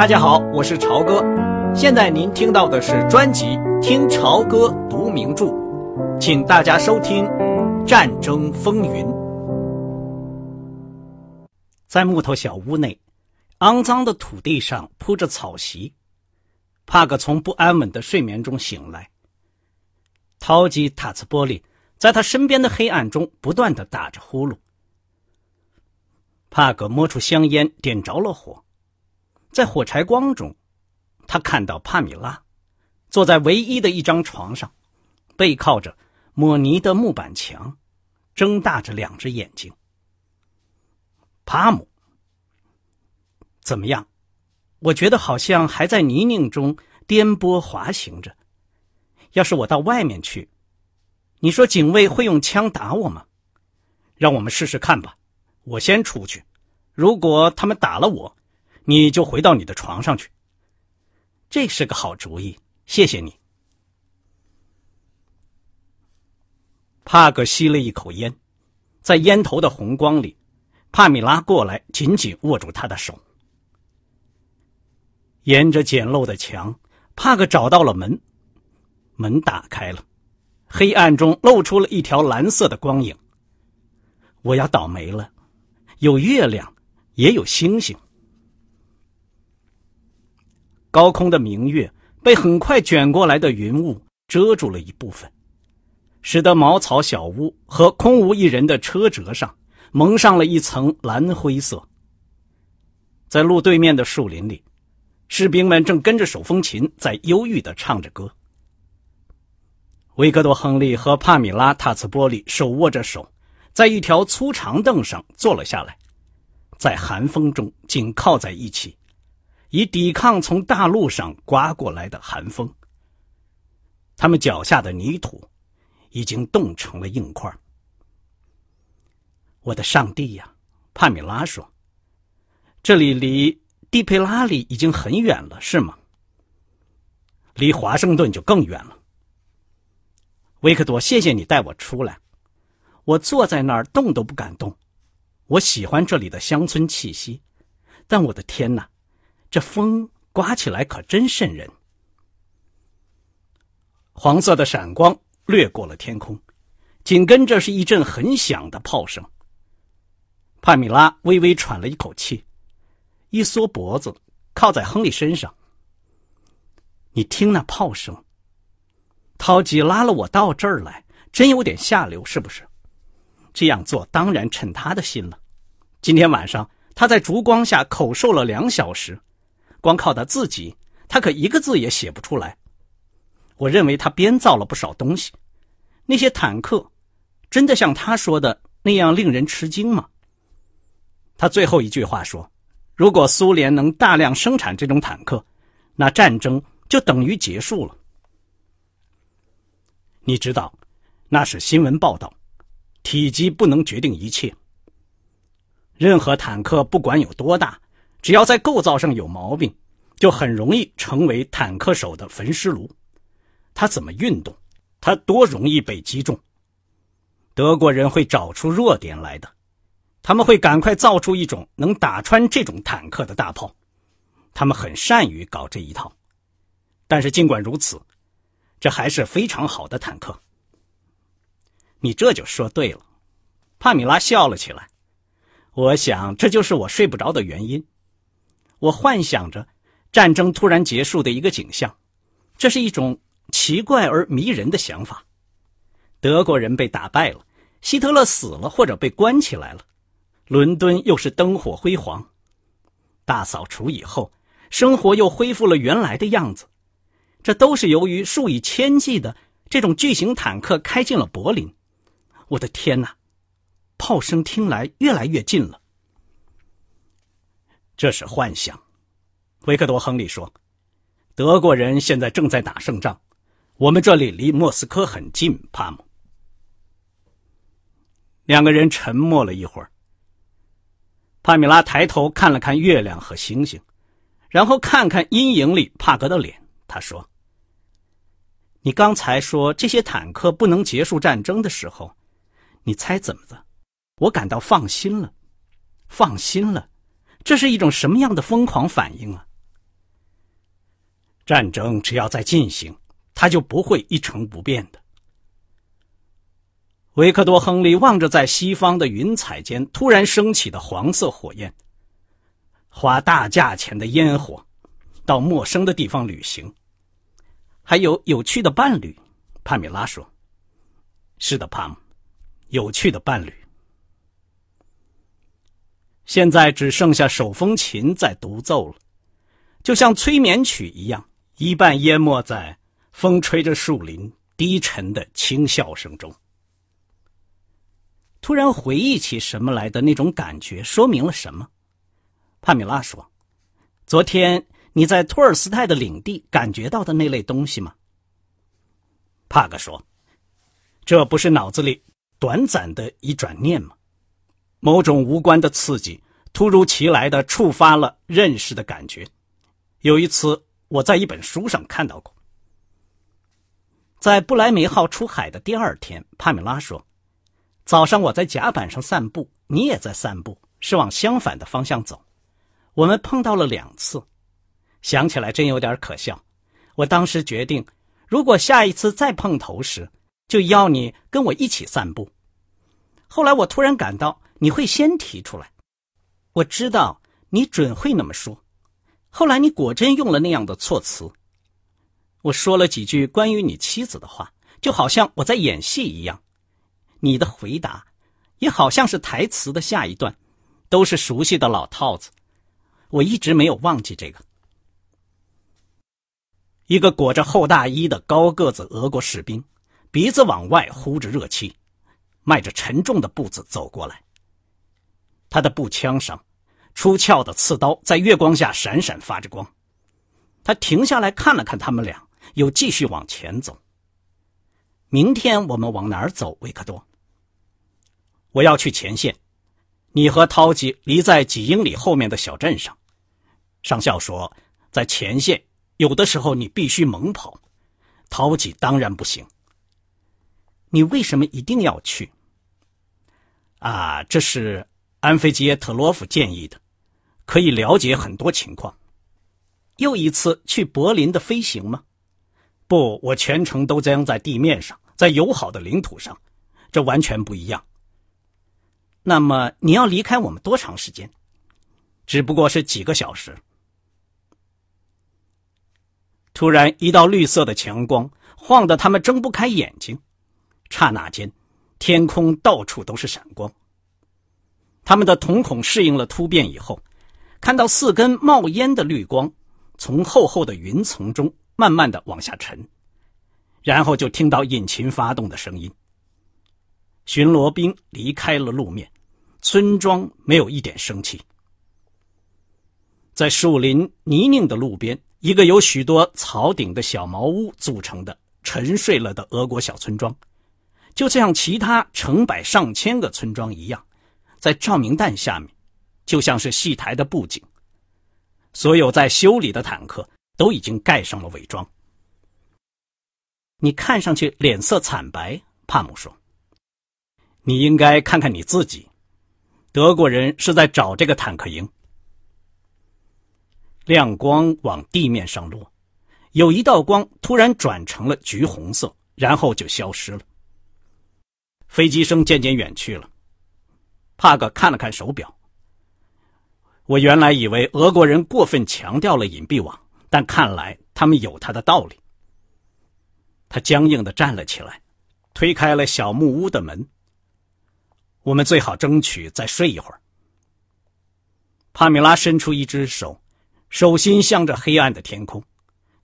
大家好，我是朝哥。现在您听到的是专辑《听朝歌读名著》，请大家收听《战争风云》。在木头小屋内，肮脏的土地上铺着草席。帕格从不安稳的睡眠中醒来。陶吉塔茨波利在他身边的黑暗中不断的打着呼噜。帕格摸出香烟，点着了火。在火柴光中，他看到帕米拉坐在唯一的一张床上，背靠着抹泥的木板墙，睁大着两只眼睛。帕姆，怎么样？我觉得好像还在泥泞中颠簸滑行着。要是我到外面去，你说警卫会用枪打我吗？让我们试试看吧。我先出去，如果他们打了我。你就回到你的床上去。这是个好主意，谢谢你。帕格吸了一口烟，在烟头的红光里，帕米拉过来，紧紧握住他的手。沿着简陋的墙，帕格找到了门，门打开了，黑暗中露出了一条蓝色的光影。我要倒霉了，有月亮，也有星星。高空的明月被很快卷过来的云雾遮住了一部分，使得茅草小屋和空无一人的车辙上蒙上了一层蓝灰色。在路对面的树林里，士兵们正跟着手风琴在忧郁地唱着歌。维克多·亨利和帕米拉·塔茨波利手握着手，在一条粗长凳上坐了下来，在寒风中紧靠在一起。以抵抗从大陆上刮过来的寒风。他们脚下的泥土已经冻成了硬块。我的上帝呀，帕米拉说：“这里离蒂佩拉里已经很远了，是吗？离华盛顿就更远了。”维克多，谢谢你带我出来。我坐在那儿动都不敢动。我喜欢这里的乡村气息，但我的天哪！这风刮起来可真瘆人。黄色的闪光掠过了天空，紧跟着是一阵很响的炮声。帕米拉微微喘了一口气，一缩脖子靠在亨利身上。你听那炮声，陶吉拉了我到这儿来，真有点下流，是不是？这样做当然趁他的心了。今天晚上他在烛光下口授了两小时。光靠他自己，他可一个字也写不出来。我认为他编造了不少东西。那些坦克，真的像他说的那样令人吃惊吗？他最后一句话说：“如果苏联能大量生产这种坦克，那战争就等于结束了。”你知道，那是新闻报道，体积不能决定一切。任何坦克不管有多大。只要在构造上有毛病，就很容易成为坦克手的焚尸炉。它怎么运动，它多容易被击中。德国人会找出弱点来的，他们会赶快造出一种能打穿这种坦克的大炮。他们很善于搞这一套。但是尽管如此，这还是非常好的坦克。你这就说对了。帕米拉笑了起来。我想这就是我睡不着的原因。我幻想着战争突然结束的一个景象，这是一种奇怪而迷人的想法。德国人被打败了，希特勒死了或者被关起来了，伦敦又是灯火辉煌。大扫除以后，生活又恢复了原来的样子。这都是由于数以千计的这种巨型坦克开进了柏林。我的天哪！炮声听来越来越近了。这是幻想，维克多·亨利说：“德国人现在正在打胜仗，我们这里离莫斯科很近。”帕姆。两个人沉默了一会儿。帕米拉抬头看了看月亮和星星，然后看看阴影里帕格的脸。他说：“你刚才说这些坦克不能结束战争的时候，你猜怎么的？我感到放心了，放心了。”这是一种什么样的疯狂反应啊！战争只要在进行，它就不会一成不变的。维克多·亨利望着在西方的云彩间突然升起的黄色火焰，花大价钱的烟火，到陌生的地方旅行，还有有趣的伴侣。帕米拉说：“是的，帕姆，有趣的伴侣。现在只剩下手风琴在独奏了，就像催眠曲一样，一半淹没在风吹着树林低沉的轻笑声中。”突然回忆起什么来的那种感觉，说明了什么？帕米拉说：“昨天你在托尔斯泰的领地感觉到的那类东西吗？”帕格说：“这不是脑子里短暂的一转念吗？某种无关的刺激突如其来的触发了认识的感觉。有一次我在一本书上看到过。在布莱梅号出海的第二天，帕米拉说。”早上我在甲板上散步，你也在散步，是往相反的方向走。我们碰到了两次，想起来真有点可笑。我当时决定，如果下一次再碰头时，就要你跟我一起散步。后来我突然感到你会先提出来，我知道你准会那么说。后来你果真用了那样的措辞。我说了几句关于你妻子的话，就好像我在演戏一样。你的回答，也好像是台词的下一段，都是熟悉的老套子。我一直没有忘记这个。一个裹着厚大衣的高个子俄国士兵，鼻子往外呼着热气，迈着沉重的步子走过来。他的步枪上，出鞘的刺刀在月光下闪闪发着光。他停下来看了看他们俩，又继续往前走。明天我们往哪儿走，维克多？我要去前线，你和涛吉离在几英里后面的小镇上。上校说，在前线有的时候你必须猛跑，涛吉当然不行。你为什么一定要去？啊，这是安菲吉耶特洛夫建议的，可以了解很多情况。又一次去柏林的飞行吗？不，我全程都将在地面上，在友好的领土上，这完全不一样。那么你要离开我们多长时间？只不过是几个小时。突然，一道绿色的强光晃得他们睁不开眼睛。刹那间，天空到处都是闪光。他们的瞳孔适应了突变以后，看到四根冒烟的绿光从厚厚的云层中慢慢的往下沉，然后就听到引擎发动的声音。巡逻兵离开了路面，村庄没有一点生气。在树林泥泞的路边，一个由许多草顶的小茅屋组成的沉睡了的俄国小村庄，就像其他成百上千个村庄一样，在照明弹下面，就像是戏台的布景。所有在修理的坦克都已经盖上了伪装。你看上去脸色惨白，帕姆说。你应该看看你自己，德国人是在找这个坦克营。亮光往地面上落，有一道光突然转成了橘红色，然后就消失了。飞机声渐渐远去了。帕克看了看手表。我原来以为俄国人过分强调了隐蔽网，但看来他们有他的道理。他僵硬的站了起来，推开了小木屋的门。我们最好争取再睡一会儿。帕米拉伸出一只手，手心向着黑暗的天空，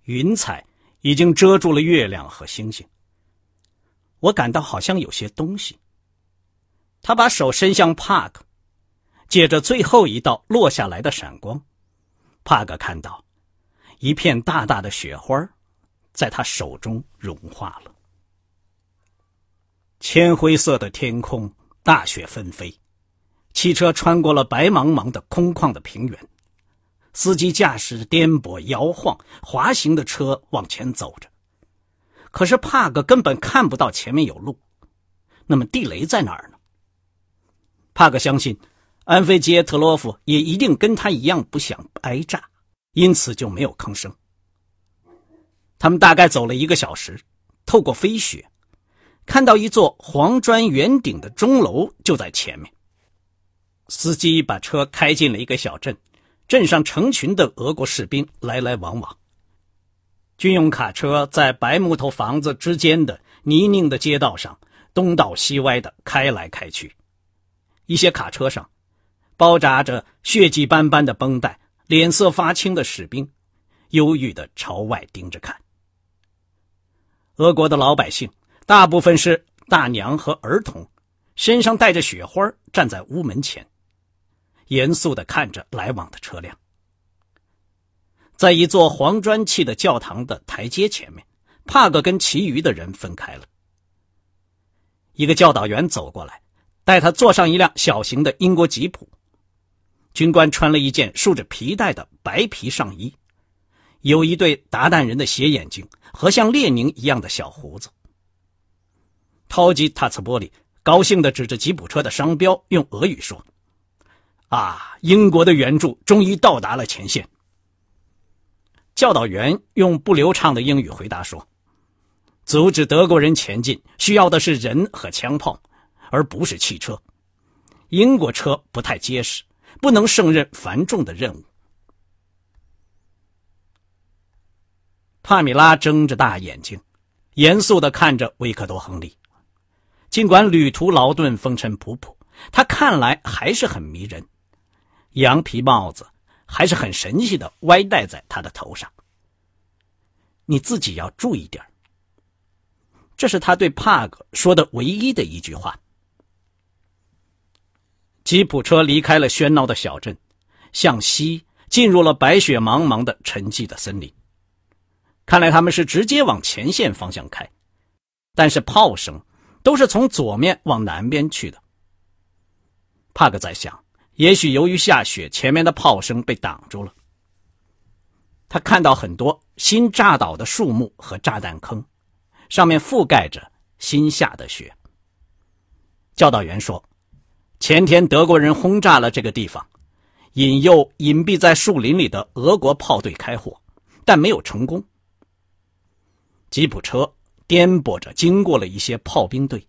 云彩已经遮住了月亮和星星。我感到好像有些东西。他把手伸向帕克，借着最后一道落下来的闪光，帕克看到一片大大的雪花，在他手中融化了。铅灰色的天空。大雪纷飞，汽车穿过了白茫茫的空旷的平原，司机驾驶颠簸摇晃滑行的车往前走着。可是帕格根本看不到前面有路，那么地雷在哪儿呢？帕格相信，安菲杰特洛夫也一定跟他一样不想挨炸，因此就没有吭声。他们大概走了一个小时，透过飞雪，看到一座黄砖圆顶的钟楼就在前面。司机把车开进了一个小镇，镇上成群的俄国士兵来来往往。军用卡车在白木头房子之间的泥泞的街道上东倒西歪的开来开去，一些卡车上包扎着血迹斑斑的绷带、脸色发青的士兵，忧郁的朝外盯着看。俄国的老百姓大部分是大娘和儿童，身上带着雪花，站在屋门前，严肃的看着来往的车辆。在一座黄砖砌的教堂的台阶前面，帕格跟其余的人分开了。一个教导员走过来，带他坐上一辆小型的英国吉普。军官穿了一件竖着皮带的白皮上衣。有一对达旦人的斜眼睛和像列宁一样的小胡子。陶吉塔茨波里高兴地指着吉普车的商标，用俄语说：“啊，英国的援助终于到达了前线。”教导员用不流畅的英语回答说：“阻止德国人前进需要的是人和枪炮，而不是汽车。英国车不太结实，不能胜任繁重的任务。”帕米拉睁着大眼睛，严肃地看着维克多·亨利。尽管旅途劳顿、风尘仆仆，他看来还是很迷人。羊皮帽子还是很神气的歪戴在他的头上。你自己要注意点这是他对帕格说的唯一的一句话。吉普车离开了喧闹的小镇，向西进入了白雪茫茫的沉寂的森林。看来他们是直接往前线方向开，但是炮声都是从左面往南边去的。帕克在想，也许由于下雪，前面的炮声被挡住了。他看到很多新炸倒的树木和炸弹坑，上面覆盖着新下的雪。教导员说，前天德国人轰炸了这个地方，引诱隐蔽在树林里的俄国炮队开火，但没有成功。吉普车颠簸着经过了一些炮兵队，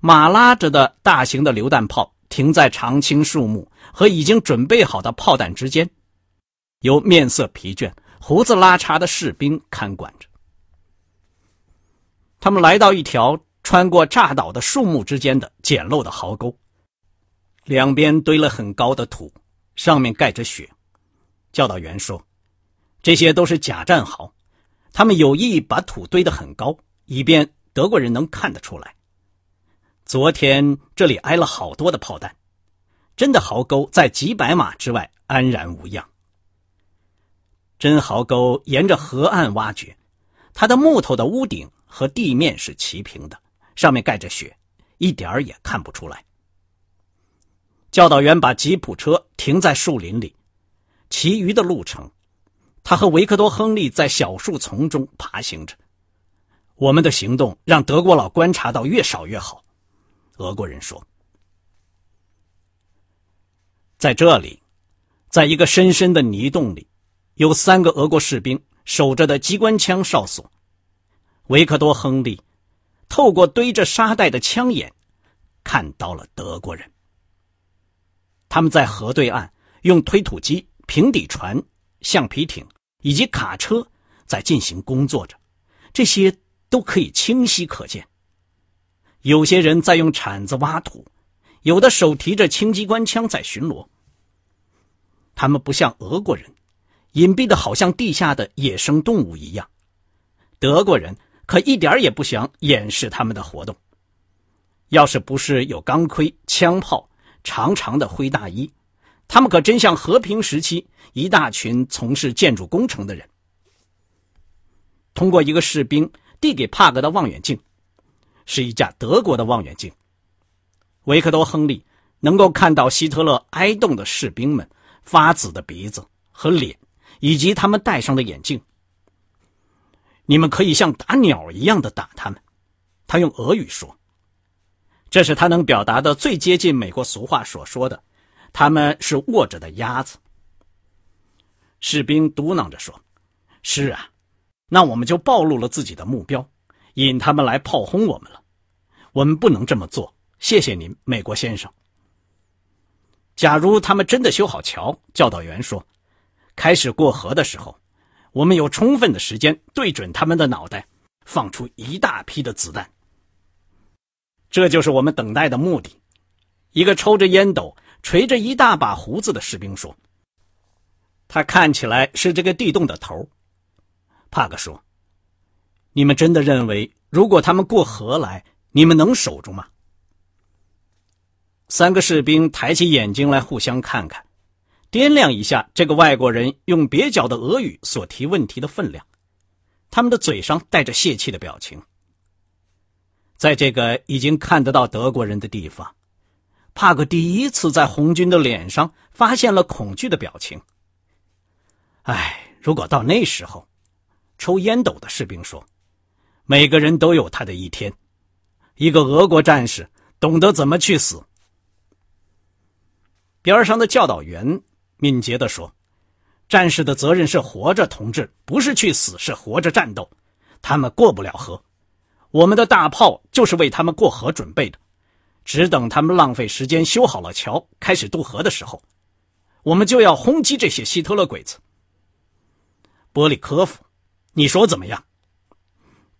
马拉着的大型的榴弹炮停在常青树木和已经准备好的炮弹之间，由面色疲倦、胡子拉碴的士兵看管着。他们来到一条穿过炸倒的树木之间的简陋的壕沟，两边堆了很高的土，上面盖着雪。教导员说：“这些都是假战壕。”他们有意把土堆得很高，以便德国人能看得出来。昨天这里挨了好多的炮弹，真的壕沟在几百码之外安然无恙。真壕沟沿着河岸挖掘，它的木头的屋顶和地面是齐平的，上面盖着雪，一点儿也看不出来。教导员把吉普车停在树林里，其余的路程。他和维克多·亨利在小树丛中爬行着。我们的行动让德国佬观察到越少越好，俄国人说。在这里，在一个深深的泥洞里，有三个俄国士兵守着的机关枪哨所。维克多·亨利透过堆着沙袋的枪眼，看到了德国人。他们在河对岸用推土机、平底船、橡皮艇。以及卡车在进行工作着，这些都可以清晰可见。有些人在用铲子挖土，有的手提着轻机关枪在巡逻。他们不像俄国人，隐蔽的好像地下的野生动物一样。德国人可一点也不想掩饰他们的活动。要是不是有钢盔、枪炮、长长的灰大衣。他们可真像和平时期一大群从事建筑工程的人。通过一个士兵递给帕格的望远镜，是一架德国的望远镜。维克多·亨利能够看到希特勒挨冻的士兵们发紫的鼻子和脸，以及他们戴上的眼镜。你们可以像打鸟一样的打他们，他用俄语说。这是他能表达的最接近美国俗话所说的。他们是卧着的鸭子。士兵嘟囔着说：“是啊，那我们就暴露了自己的目标，引他们来炮轰我们了。我们不能这么做。谢谢您，美国先生。假如他们真的修好桥，教导员说，开始过河的时候，我们有充分的时间对准他们的脑袋，放出一大批的子弹。这就是我们等待的目的。一个抽着烟斗、垂着一大把胡子的士兵说：“他看起来是这个地洞的头。”帕克说：“你们真的认为，如果他们过河来，你们能守住吗？”三个士兵抬起眼睛来互相看看，掂量一下这个外国人用蹩脚的俄语所提问题的分量，他们的嘴上带着泄气的表情。在这个已经看得到德国人的地方，帕克第一次在红军的脸上发现了恐惧的表情。唉，如果到那时候，抽烟斗的士兵说：“每个人都有他的一天。”一个俄国战士懂得怎么去死。边上的教导员敏捷地说：“战士的责任是活着，同志，不是去死，是活着战斗。他们过不了河。”我们的大炮就是为他们过河准备的，只等他们浪费时间修好了桥，开始渡河的时候，我们就要轰击这些希特勒鬼子。波利科夫，你说怎么样？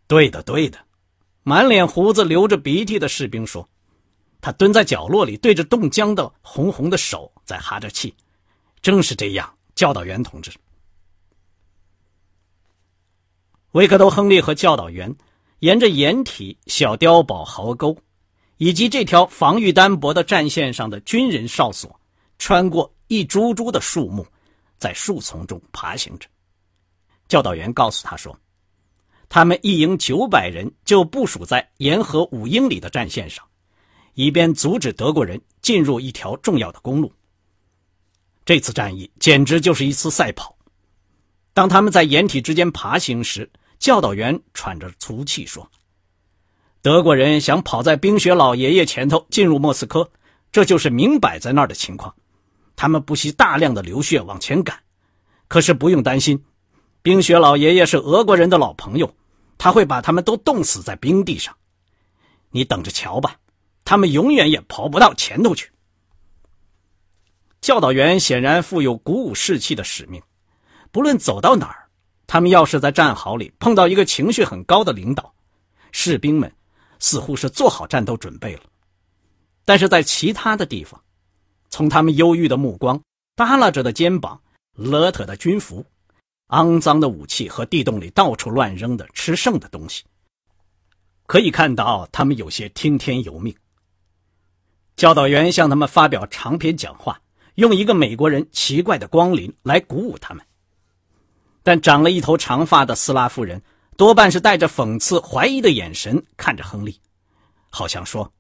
对的，对的。满脸胡子、流着鼻涕的士兵说：“他蹲在角落里，对着冻僵的红红的手在哈着气。”正是这样，教导员同志。维克多·亨利和教导员。沿着掩体、小碉堡、壕沟，以及这条防御单薄的战线上的军人哨所，穿过一株株的树木，在树丛中爬行着。教导员告诉他说：“他们一营九百人就部署在沿河五英里的战线上，以便阻止德国人进入一条重要的公路。这次战役简直就是一次赛跑。当他们在掩体之间爬行时，”教导员喘着粗气说：“德国人想跑在冰雪老爷爷前头进入莫斯科，这就是明摆在那儿的情况。他们不惜大量的流血往前赶，可是不用担心，冰雪老爷爷是俄国人的老朋友，他会把他们都冻死在冰地上。你等着瞧吧，他们永远也跑不到前头去。”教导员显然负有鼓舞士气的使命，不论走到哪儿。他们要是在战壕里碰到一个情绪很高的领导，士兵们似乎是做好战斗准备了；但是在其他的地方，从他们忧郁的目光、耷拉着的肩膀、邋遢的军服、肮脏的武器和地洞里到处乱扔的吃剩的东西，可以看到他们有些听天由命。教导员向他们发表长篇讲话，用一个美国人奇怪的光临来鼓舞他们。但长了一头长发的斯拉夫人多半是带着讽刺、怀疑的眼神看着亨利，好像说：“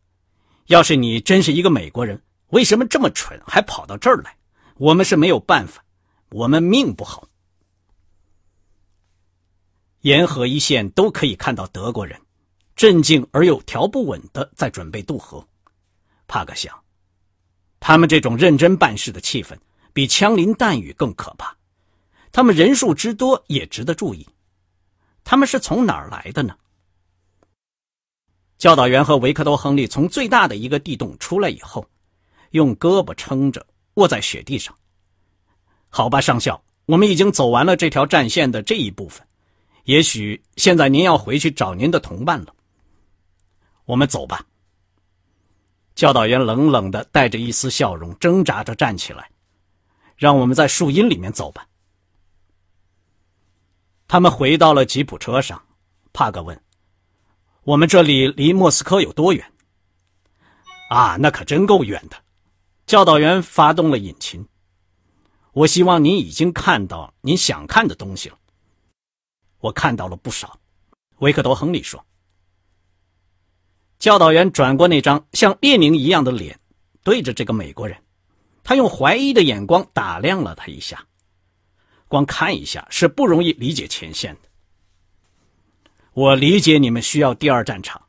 要是你真是一个美国人，为什么这么蠢，还跑到这儿来？我们是没有办法，我们命不好。”沿河一线都可以看到德国人，镇静而又条不紊的在准备渡河。帕克想，他们这种认真办事的气氛，比枪林弹雨更可怕。他们人数之多也值得注意，他们是从哪儿来的呢？教导员和维克多·亨利从最大的一个地洞出来以后，用胳膊撑着卧在雪地上。好吧，上校，我们已经走完了这条战线的这一部分，也许现在您要回去找您的同伴了。我们走吧。教导员冷冷的带着一丝笑容，挣扎着站起来，让我们在树荫里面走吧。他们回到了吉普车上，帕格问：“我们这里离莫斯科有多远？”“啊，那可真够远的。”教导员发动了引擎。“我希望您已经看到您想看的东西了。”“我看到了不少。”维克多·亨利说。教导员转过那张像列宁一样的脸，对着这个美国人，他用怀疑的眼光打量了他一下。光看一下是不容易理解前线的。我理解你们需要第二战场。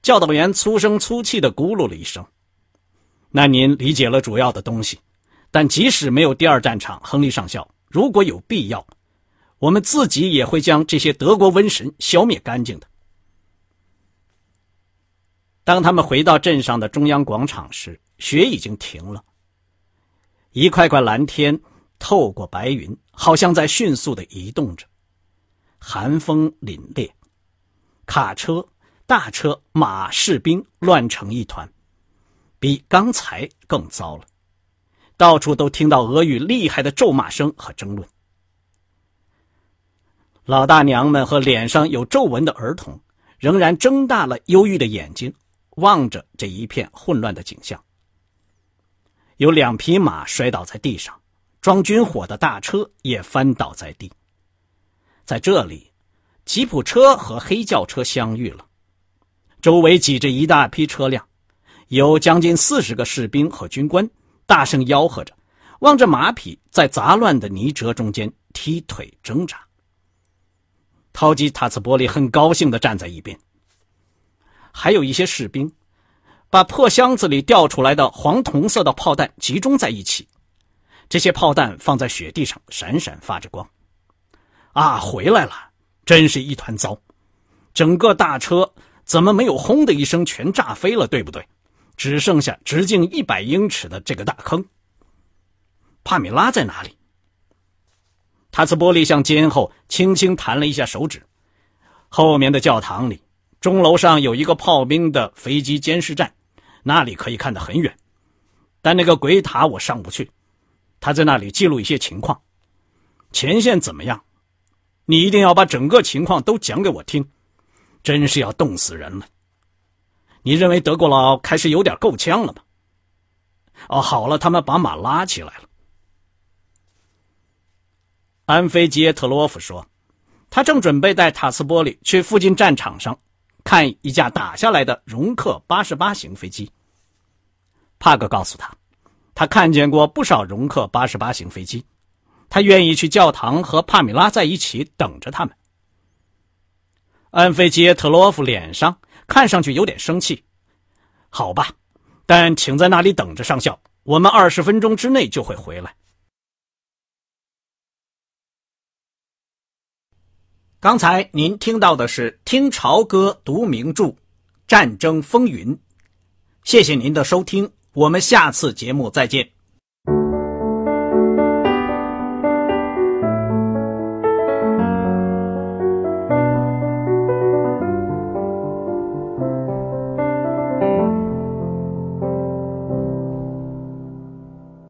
教导员粗声粗气的咕噜了一声。那您理解了主要的东西，但即使没有第二战场，亨利上校，如果有必要，我们自己也会将这些德国瘟神消灭干净的。当他们回到镇上的中央广场时，雪已经停了。一块块蓝天透过白云，好像在迅速的移动着。寒风凛冽，卡车、大车、马、士兵乱成一团，比刚才更糟了。到处都听到俄语厉害的咒骂声和争论。老大娘们和脸上有皱纹的儿童仍然睁大了忧郁的眼睛。望着这一片混乱的景象，有两匹马摔倒在地上，装军火的大车也翻倒在地。在这里，吉普车和黑轿车相遇了，周围挤着一大批车辆，有将近四十个士兵和军官，大声吆喝着，望着马匹在杂乱的泥辙中间踢腿挣扎。陶吉塔茨波利很高兴地站在一边。还有一些士兵，把破箱子里掉出来的黄铜色的炮弹集中在一起，这些炮弹放在雪地上闪闪发着光。啊，回来了！真是一团糟，整个大车怎么没有轰的一声全炸飞了？对不对？只剩下直径一百英尺的这个大坑。帕米拉在哪里？塔斯波利向肩后轻轻弹了一下手指，后面的教堂里。钟楼上有一个炮兵的飞机监视站，那里可以看得很远。但那个鬼塔我上不去，他在那里记录一些情况。前线怎么样？你一定要把整个情况都讲给我听，真是要冻死人了。你认为德国佬开始有点够呛了吗？哦，好了，他们把马拉起来了。安菲杰特洛夫说，他正准备带塔斯波利去附近战场上。看一架打下来的容克八十八型飞机。帕格告诉他，他看见过不少容克八十八型飞机，他愿意去教堂和帕米拉在一起等着他们。安菲杰特洛夫脸上看上去有点生气。好吧，但请在那里等着，上校，我们二十分钟之内就会回来。刚才您听到的是听潮歌读名著《战争风云》，谢谢您的收听，我们下次节目再见。